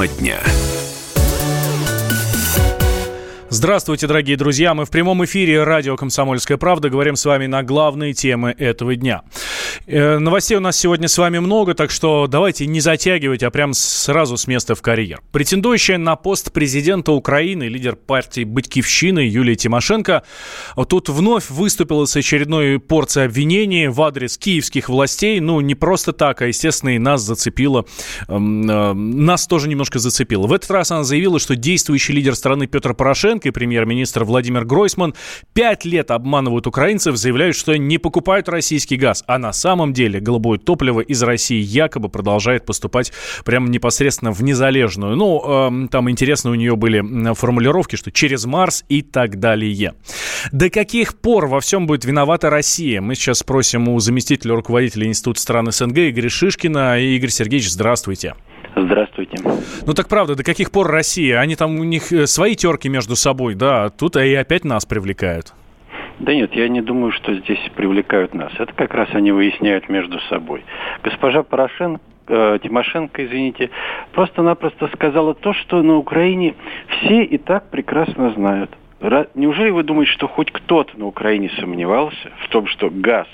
Тема дня. Здравствуйте, дорогие друзья. Мы в прямом эфире радио «Комсомольская правда». Говорим с вами на главные темы этого дня. Э, новостей у нас сегодня с вами много, так что давайте не затягивать, а прям сразу с места в карьер. Претендующая на пост президента Украины, лидер партии «Батькивщины» Юлия Тимошенко тут вновь выступила с очередной порцией обвинений в адрес киевских властей. Ну, не просто так, а, естественно, и нас зацепило. Эм, э, нас тоже немножко зацепило. В этот раз она заявила, что действующий лидер страны Петр Порошенко Порошенко и премьер-министр Владимир Гройсман пять лет обманывают украинцев, заявляют, что не покупают российский газ, а на самом деле голубое топливо из России якобы продолжает поступать прямо непосредственно в незалежную. Ну, э, там интересно у нее были формулировки, что через Марс и так далее. До каких пор во всем будет виновата Россия? Мы сейчас спросим у заместителя руководителя Института стран СНГ Игоря Шишкина. Игорь Сергеевич, здравствуйте. Здравствуйте. Ну так правда, до каких пор Россия? Они там у них э, свои терки между собой, да, а тут и опять нас привлекают. Да нет, я не думаю, что здесь привлекают нас. Это как раз они выясняют между собой. Госпожа Порошенко э, Тимошенко, извините, просто-напросто сказала то, что на Украине все и так прекрасно знают. Неужели вы думаете, что хоть кто-то на Украине сомневался в том, что газ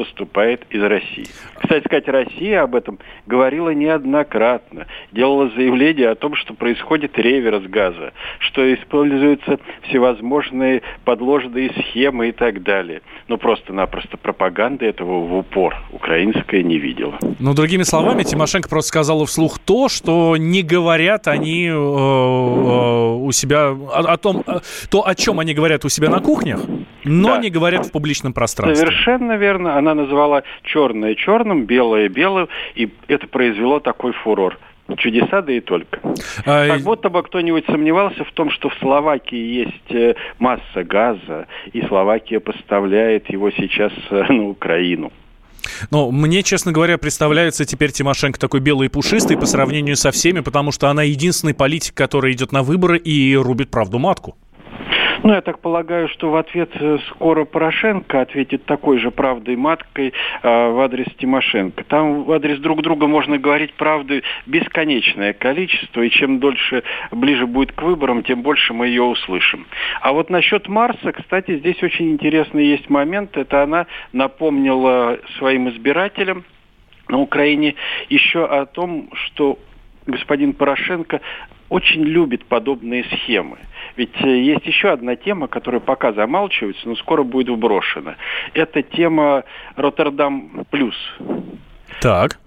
поступает из России. Кстати сказать, Россия об этом говорила неоднократно. Делала заявление о том, что происходит реверс газа, что используются всевозможные подложные схемы и так далее. Но просто-напросто пропаганды этого в упор украинская не видела. Ну, другими словами, Тимошенко просто сказала вслух то, что не говорят они э, э, у себя о, о том, э, то, о чем они говорят у себя на кухнях, но да. не говорят в публичном пространстве. Совершенно верно. Она называла черное черным, белое белым, и это произвело такой фурор. Чудеса, да и только. А... Как будто бы кто-нибудь сомневался в том, что в Словакии есть э, масса газа, и Словакия поставляет его сейчас э, на Украину. Но мне, честно говоря, представляется теперь Тимошенко такой белый и пушистый по сравнению со всеми, потому что она единственный политик, который идет на выборы и рубит правду матку. Ну, я так полагаю, что в ответ э, скоро Порошенко ответит такой же правдой маткой э, в адрес Тимошенко. Там в адрес друг друга можно говорить правды бесконечное количество, и чем дольше ближе будет к выборам, тем больше мы ее услышим. А вот насчет Марса, кстати, здесь очень интересный есть момент. Это она напомнила своим избирателям на Украине еще о том, что господин Порошенко очень любит подобные схемы. Ведь э, есть еще одна тема, которая пока замалчивается, но скоро будет вброшена. Это тема Роттердам плюс. Так.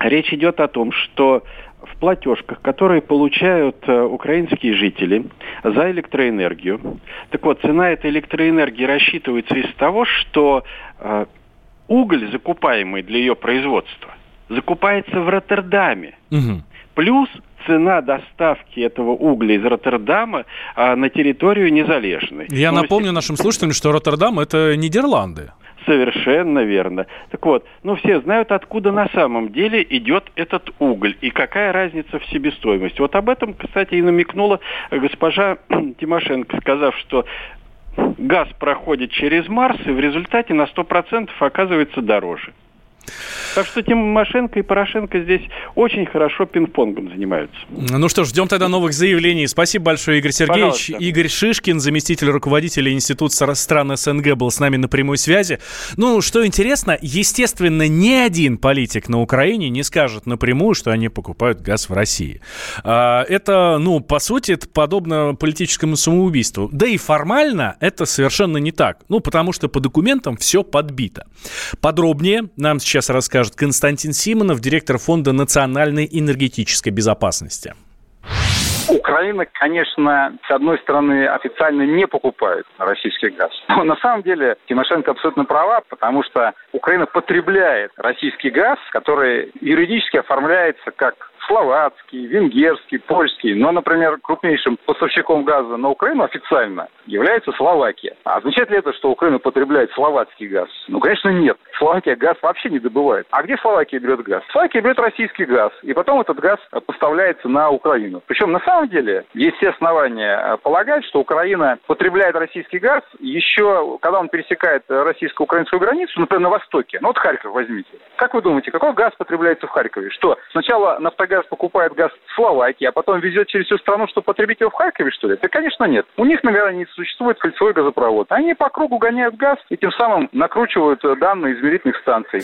Речь идет о том, что в платежках, которые получают э, украинские жители за электроэнергию. Так вот, цена этой электроэнергии рассчитывается из того, что э, уголь, закупаемый для ее производства, закупается в Роттердаме. Угу. Плюс цена доставки этого угля из Роттердама а, на территорию Незалежной. Я ну, напомню нашим слушателям, что Роттердам – это Нидерланды. Совершенно верно. Так вот, ну все знают, откуда на самом деле идет этот уголь и какая разница в себестоимости. Вот об этом, кстати, и намекнула госпожа Тимошенко, сказав, что газ проходит через Марс и в результате на 100% оказывается дороже. Так что Тимошенко и Порошенко здесь очень хорошо пинг-понгом занимаются. Ну что ж, ждем тогда новых заявлений. Спасибо большое, Игорь Сергеевич. Пожалуйста. Игорь Шишкин, заместитель руководителя Института стран СНГ, был с нами на прямой связи. Ну, что интересно, естественно, ни один политик на Украине не скажет напрямую, что они покупают газ в России. А, это, ну, по сути, это подобно политическому самоубийству. Да и формально это совершенно не так. Ну, потому что по документам все подбито. Подробнее нам сейчас расскажет расскажет Константин Симонов, директор Фонда национальной энергетической безопасности. Украина, конечно, с одной стороны, официально не покупает российский газ. Но на самом деле Тимошенко абсолютно права, потому что Украина потребляет российский газ, который юридически оформляется как словацкий, венгерский, польский. Но, например, крупнейшим поставщиком газа на Украину официально является Словакия. А означает ли это, что Украина потребляет словацкий газ? Ну, конечно, нет. Словакия газ вообще не добывает. А где Словакия берет газ? Словакия берет российский газ, и потом этот газ поставляется на Украину. Причем, на самом деле, есть все основания э, полагать, что Украина потребляет российский газ еще, когда он пересекает российско-украинскую границу, например, на востоке. Ну, вот Харьков возьмите. Как вы думаете, какой газ потребляется в Харькове? Что, сначала нафтогаз газ покупает газ в Словакии, а потом везет через всю страну, чтобы потребить его в Харькове, что ли? Да, конечно, нет. У них на границе существует кольцевой газопровод. Они по кругу гоняют газ и тем самым накручивают данные измерительных станций.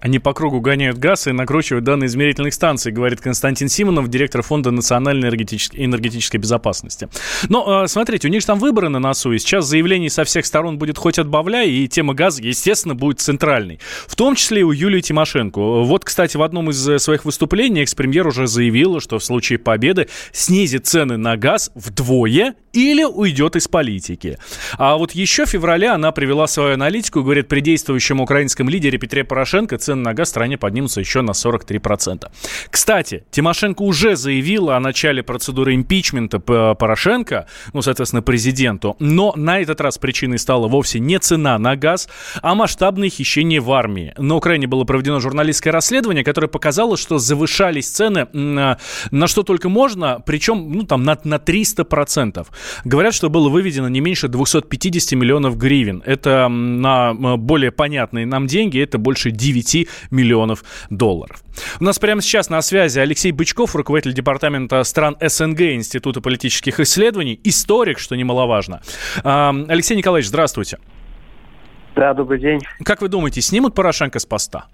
Они по кругу гоняют газ и накручивают данные измерительных станций, говорит Константин Симонов, директор Фонда национальной энергетической, энергетической безопасности. Но, э, смотрите, у них же там выборы на носу, и сейчас заявлений со всех сторон будет хоть отбавляй, и тема газа, естественно, будет центральной. В том числе и у Юлии Тимошенко. Вот, кстати, в одном из э, своих выступлений экс-премьер уже заявила, что в случае победы снизит цены на газ вдвое или уйдет из политики. А вот еще в феврале она привела свою аналитику и говорит, при действующем украинском лидере Петре Порошенко цены на газ в стране поднимутся еще на 43%. Кстати, Тимошенко уже заявила о начале процедуры импичмента Порошенко, ну, соответственно, президенту, но на этот раз причиной стала вовсе не цена на газ, а масштабное хищение в армии. На Украине было проведено журналистское расследование, которое показало, что завышались цены на, на что только можно, причем, ну, там, на, на 300%. Говорят, что было выведено не меньше 250 миллионов гривен. Это на более понятные нам деньги, это больше 9 миллионов долларов. У нас прямо сейчас на связи Алексей Бычков, руководитель департамента стран СНГ Института политических исследований, историк, что немаловажно. Алексей Николаевич, здравствуйте. Да, добрый день. Как вы думаете, снимут Порошенко с поста?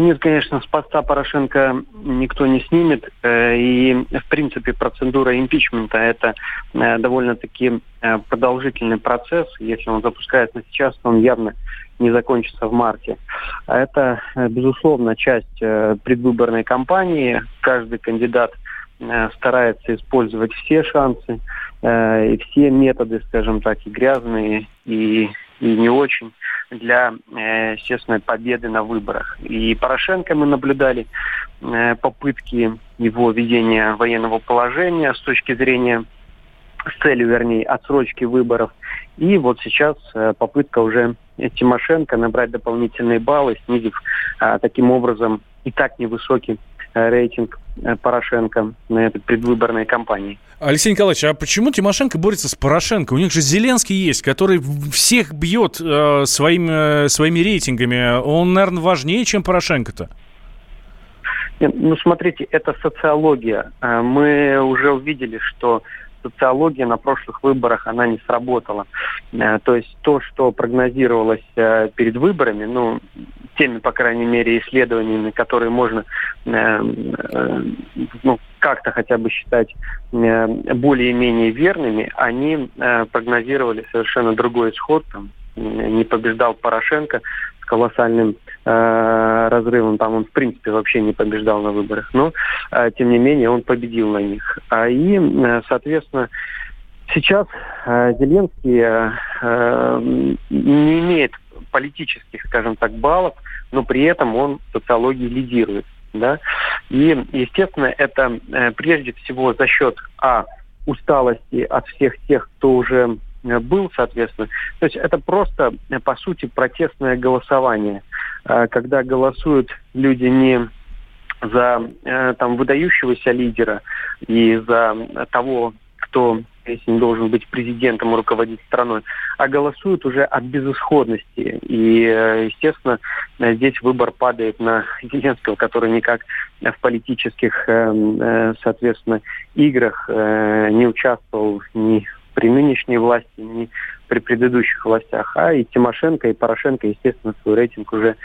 Нет, конечно, с поста Порошенко никто не снимет. Э, и, в принципе, процедура импичмента – это э, довольно-таки э, продолжительный процесс. Если он запускается сейчас, то он явно не закончится в марте. А это, безусловно, часть предвыборной кампании. Каждый кандидат старается использовать все шансы и все методы, скажем так, и грязные, и, и не очень для, э, естественно, победы на выборах. И Порошенко мы наблюдали э, попытки его ведения военного положения с точки зрения с целью, вернее, отсрочки выборов. И вот сейчас э, попытка уже Тимошенко набрать дополнительные баллы, снизив таким образом и так невысокий рейтинг Порошенко на этой предвыборной кампании. Алексей Николаевич, а почему Тимошенко борется с Порошенко? У них же Зеленский есть, который всех бьет э, своими, э, своими рейтингами. Он, наверное, важнее, чем Порошенко-то. Ну, смотрите, это социология. Э, мы уже увидели, что социология на прошлых выборах, она не сработала. Э, то есть то, что прогнозировалось перед выборами, ну, теми, по крайней мере, исследованиями, которые можно ну, как-то хотя бы считать э, более-менее верными, они э, прогнозировали совершенно другой исход. Там, не побеждал Порошенко с колоссальным э, разрывом, там он в принципе вообще не побеждал на выборах, но э, тем не менее он победил на них. А, и, э, соответственно, сейчас э, Зеленский э, э, не имеет политических, скажем так, баллов, но при этом он в социологии лидирует да, и, естественно, это э, прежде всего за счет, а, усталости от всех тех, кто уже э, был, соответственно. То есть это просто, э, по сути, протестное голосование, э, когда голосуют люди не за там выдающегося лидера и за того, кто если не должен быть президентом и руководить страной, а голосуют уже от безысходности. И, э, естественно, здесь выбор падает на Зеленского, который никак в политических, э, э, соответственно, играх не участвовал ни при нынешней власти, ни при предыдущих властях. А и Тимошенко, и Порошенко, естественно, свой рейтинг уже,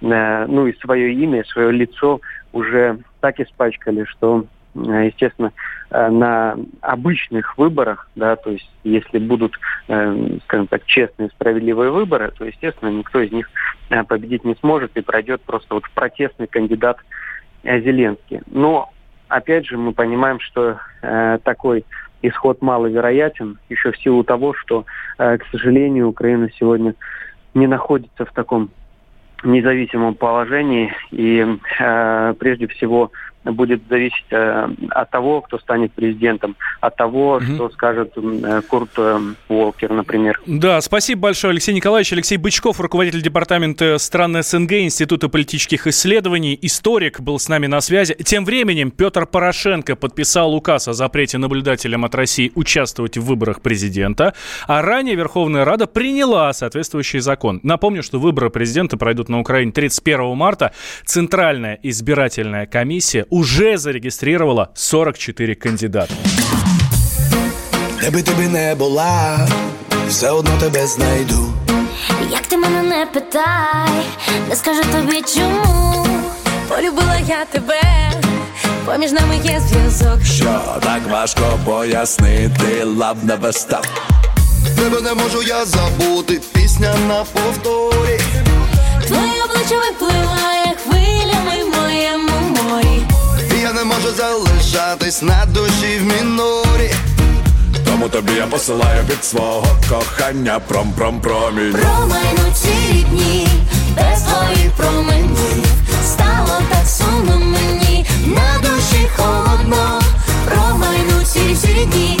ну и свое имя, свое лицо уже так испачкали, что естественно, э, на обычных выборах, да, то есть если будут, э, скажем так, честные, справедливые выборы, то, естественно, никто из них победить не сможет и пройдет просто вот протестный кандидат Зеленский. Но, опять же, мы понимаем, что такой исход маловероятен, еще в силу того, что, к сожалению, Украина сегодня не находится в таком независимом положении, и э, прежде всего будет зависеть э, от того, кто станет президентом, от того, mm-hmm. что скажет э, Курт э, Уолкер, например. Да, спасибо большое, Алексей Николаевич. Алексей Бычков, руководитель департамента стран СНГ, Института политических исследований, историк, был с нами на связи. Тем временем Петр Порошенко подписал указ о запрете наблюдателям от России участвовать в выборах президента, а ранее Верховная Рада приняла соответствующий закон. Напомню, что выборы президента пройдут на Украине 31 марта. Центральная избирательная комиссия уже зарегистрировала 44 кандидата. Де би ти не була, все одно тебе знайду. Як ти мене не питай, не скажу тобі чому. Полюбила я тебе, поміж нами є зв'язок. Що так важко пояснити, лав не вистав. Тебе не можу я забути, пісня на повторі. Твоє обличчя випливає хвилями не можу залишатись на душі в мінорі. Тому тобі я посилаю від свого кохання пром-пром-промінь Промайнуть ці дні, без твоїх променів Стало так сумно мені, на душі холодно. Промайнуть ці всі дні,